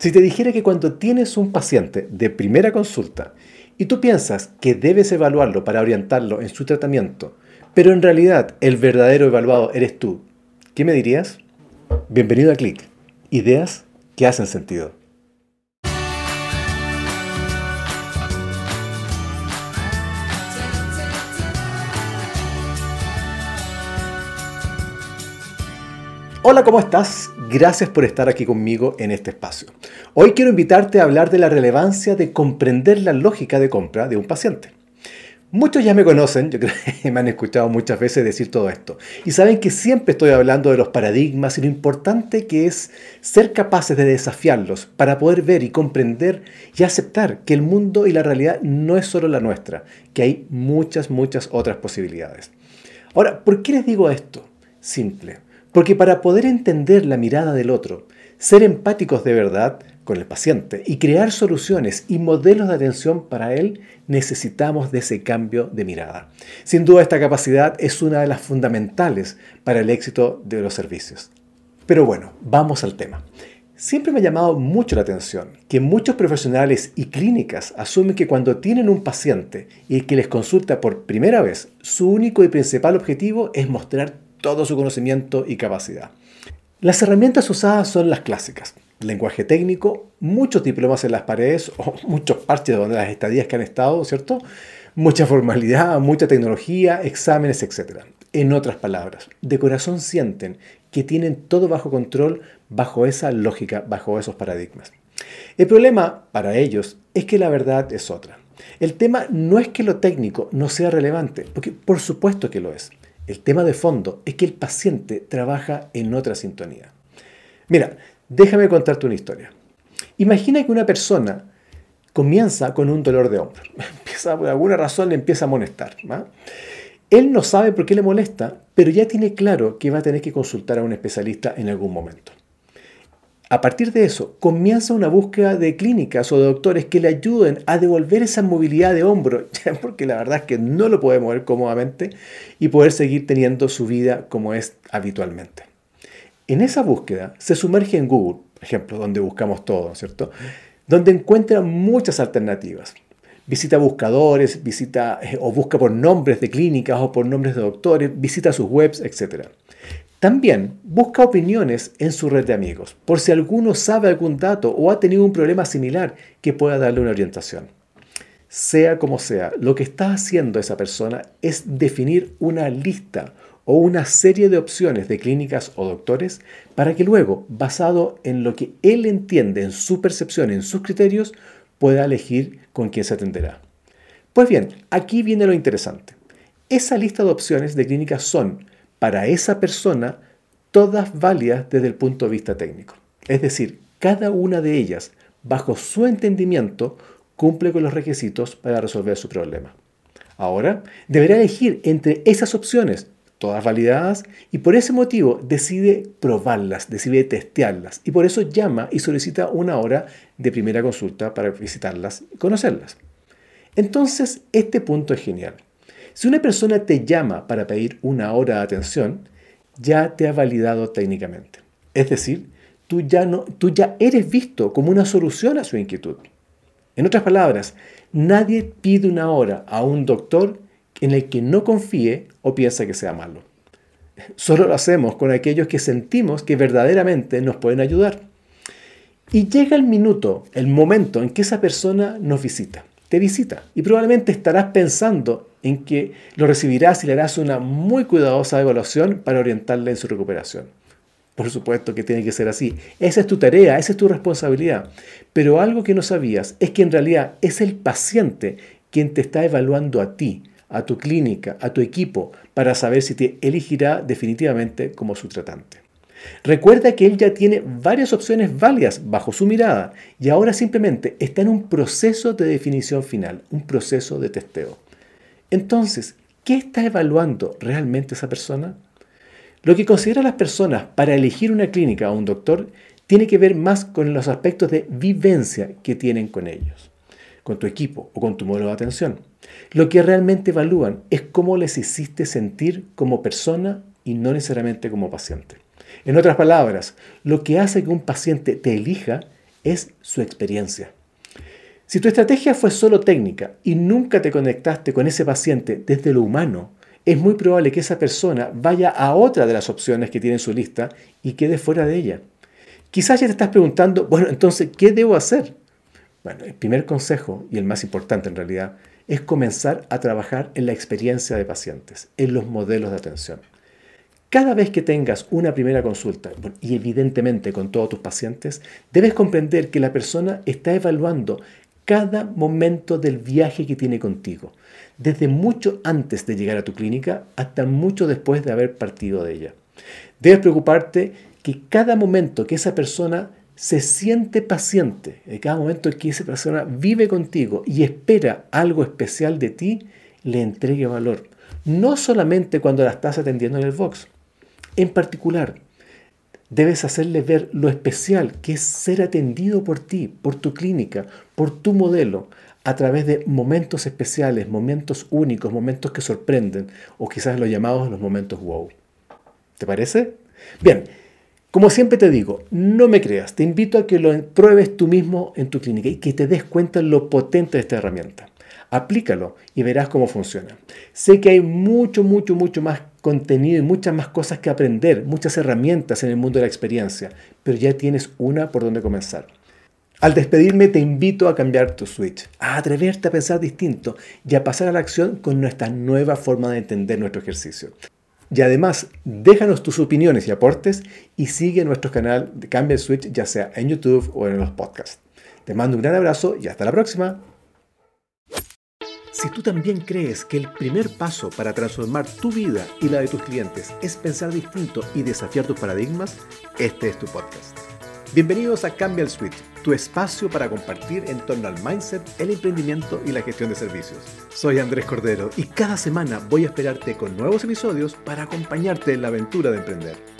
Si te dijera que cuando tienes un paciente de primera consulta y tú piensas que debes evaluarlo para orientarlo en su tratamiento, pero en realidad el verdadero evaluado eres tú, ¿qué me dirías? Bienvenido a Click, ideas que hacen sentido. Hola, ¿cómo estás? Gracias por estar aquí conmigo en este espacio. Hoy quiero invitarte a hablar de la relevancia de comprender la lógica de compra de un paciente. Muchos ya me conocen, yo creo que me han escuchado muchas veces decir todo esto, y saben que siempre estoy hablando de los paradigmas y lo importante que es ser capaces de desafiarlos para poder ver y comprender y aceptar que el mundo y la realidad no es solo la nuestra, que hay muchas, muchas otras posibilidades. Ahora, ¿por qué les digo esto? Simple porque para poder entender la mirada del otro, ser empáticos de verdad con el paciente y crear soluciones y modelos de atención para él, necesitamos de ese cambio de mirada. Sin duda esta capacidad es una de las fundamentales para el éxito de los servicios. Pero bueno, vamos al tema. Siempre me ha llamado mucho la atención que muchos profesionales y clínicas asumen que cuando tienen un paciente y que les consulta por primera vez, su único y principal objetivo es mostrar todo su conocimiento y capacidad. Las herramientas usadas son las clásicas. Lenguaje técnico, muchos diplomas en las paredes o muchos parches de las estadías que han estado, ¿cierto? Mucha formalidad, mucha tecnología, exámenes, etc. En otras palabras, de corazón sienten que tienen todo bajo control bajo esa lógica, bajo esos paradigmas. El problema para ellos es que la verdad es otra. El tema no es que lo técnico no sea relevante, porque por supuesto que lo es. El tema de fondo es que el paciente trabaja en otra sintonía. Mira, déjame contarte una historia. Imagina que una persona comienza con un dolor de hombro. Empieza, por alguna razón le empieza a molestar. Él no sabe por qué le molesta, pero ya tiene claro que va a tener que consultar a un especialista en algún momento. A partir de eso, comienza una búsqueda de clínicas o de doctores que le ayuden a devolver esa movilidad de hombro, porque la verdad es que no lo puede mover cómodamente y poder seguir teniendo su vida como es habitualmente. En esa búsqueda se sumerge en Google, por ejemplo, donde buscamos todo, ¿cierto? Donde encuentra muchas alternativas. Visita buscadores, visita eh, o busca por nombres de clínicas o por nombres de doctores, visita sus webs, etc. También busca opiniones en su red de amigos, por si alguno sabe algún dato o ha tenido un problema similar que pueda darle una orientación. Sea como sea, lo que está haciendo esa persona es definir una lista o una serie de opciones de clínicas o doctores para que luego, basado en lo que él entiende, en su percepción, en sus criterios, pueda elegir con quién se atenderá. Pues bien, aquí viene lo interesante. Esa lista de opciones de clínicas son para esa persona todas válidas desde el punto de vista técnico. Es decir, cada una de ellas, bajo su entendimiento, cumple con los requisitos para resolver su problema. Ahora, deberá elegir entre esas opciones, todas validadas, y por ese motivo decide probarlas, decide testearlas, y por eso llama y solicita una hora de primera consulta para visitarlas y conocerlas. Entonces, este punto es genial. Si una persona te llama para pedir una hora de atención, ya te ha validado técnicamente. Es decir, tú ya, no, tú ya eres visto como una solución a su inquietud. En otras palabras, nadie pide una hora a un doctor en el que no confíe o piensa que sea malo. Solo lo hacemos con aquellos que sentimos que verdaderamente nos pueden ayudar. Y llega el minuto, el momento en que esa persona nos visita te visita y probablemente estarás pensando en que lo recibirás y le harás una muy cuidadosa evaluación para orientarle en su recuperación. Por supuesto que tiene que ser así. Esa es tu tarea, esa es tu responsabilidad. Pero algo que no sabías es que en realidad es el paciente quien te está evaluando a ti, a tu clínica, a tu equipo, para saber si te elegirá definitivamente como su tratante. Recuerda que él ya tiene varias opciones válidas bajo su mirada y ahora simplemente está en un proceso de definición final, un proceso de testeo. Entonces, ¿qué está evaluando realmente esa persona? Lo que consideran las personas para elegir una clínica o un doctor tiene que ver más con los aspectos de vivencia que tienen con ellos, con tu equipo o con tu modelo de atención. Lo que realmente evalúan es cómo les hiciste sentir como persona y no necesariamente como paciente. En otras palabras, lo que hace que un paciente te elija es su experiencia. Si tu estrategia fue solo técnica y nunca te conectaste con ese paciente desde lo humano, es muy probable que esa persona vaya a otra de las opciones que tiene en su lista y quede fuera de ella. Quizás ya te estás preguntando, bueno, entonces, ¿qué debo hacer? Bueno, el primer consejo, y el más importante en realidad, es comenzar a trabajar en la experiencia de pacientes, en los modelos de atención. Cada vez que tengas una primera consulta, y evidentemente con todos tus pacientes, debes comprender que la persona está evaluando cada momento del viaje que tiene contigo, desde mucho antes de llegar a tu clínica hasta mucho después de haber partido de ella. Debes preocuparte que cada momento que esa persona se siente paciente, en cada momento que esa persona vive contigo y espera algo especial de ti, le entregue valor. No solamente cuando la estás atendiendo en el box. En particular, Debes hacerle ver lo especial que es ser atendido por ti, por tu clínica, por tu modelo, a través de momentos especiales, momentos únicos, momentos que sorprenden, o quizás los llamados los momentos wow. ¿Te parece? Bien, como siempre te digo, no me creas, te invito a que lo pruebes tú mismo en tu clínica y que te des cuenta lo potente de esta herramienta. Aplícalo y verás cómo funciona. Sé que hay mucho, mucho, mucho más contenido y muchas más cosas que aprender, muchas herramientas en el mundo de la experiencia, pero ya tienes una por donde comenzar. Al despedirme te invito a cambiar tu switch, a atreverte a pensar distinto y a pasar a la acción con nuestra nueva forma de entender nuestro ejercicio. Y además, déjanos tus opiniones y aportes y sigue nuestro canal de Cambia el Switch, ya sea en YouTube o en los podcasts. Te mando un gran abrazo y hasta la próxima. Si tú también crees que el primer paso para transformar tu vida y la de tus clientes es pensar distinto y desafiar tus paradigmas, este es tu podcast. Bienvenidos a Cambia el Switch, tu espacio para compartir en torno al mindset, el emprendimiento y la gestión de servicios. Soy Andrés Cordero y cada semana voy a esperarte con nuevos episodios para acompañarte en la aventura de emprender.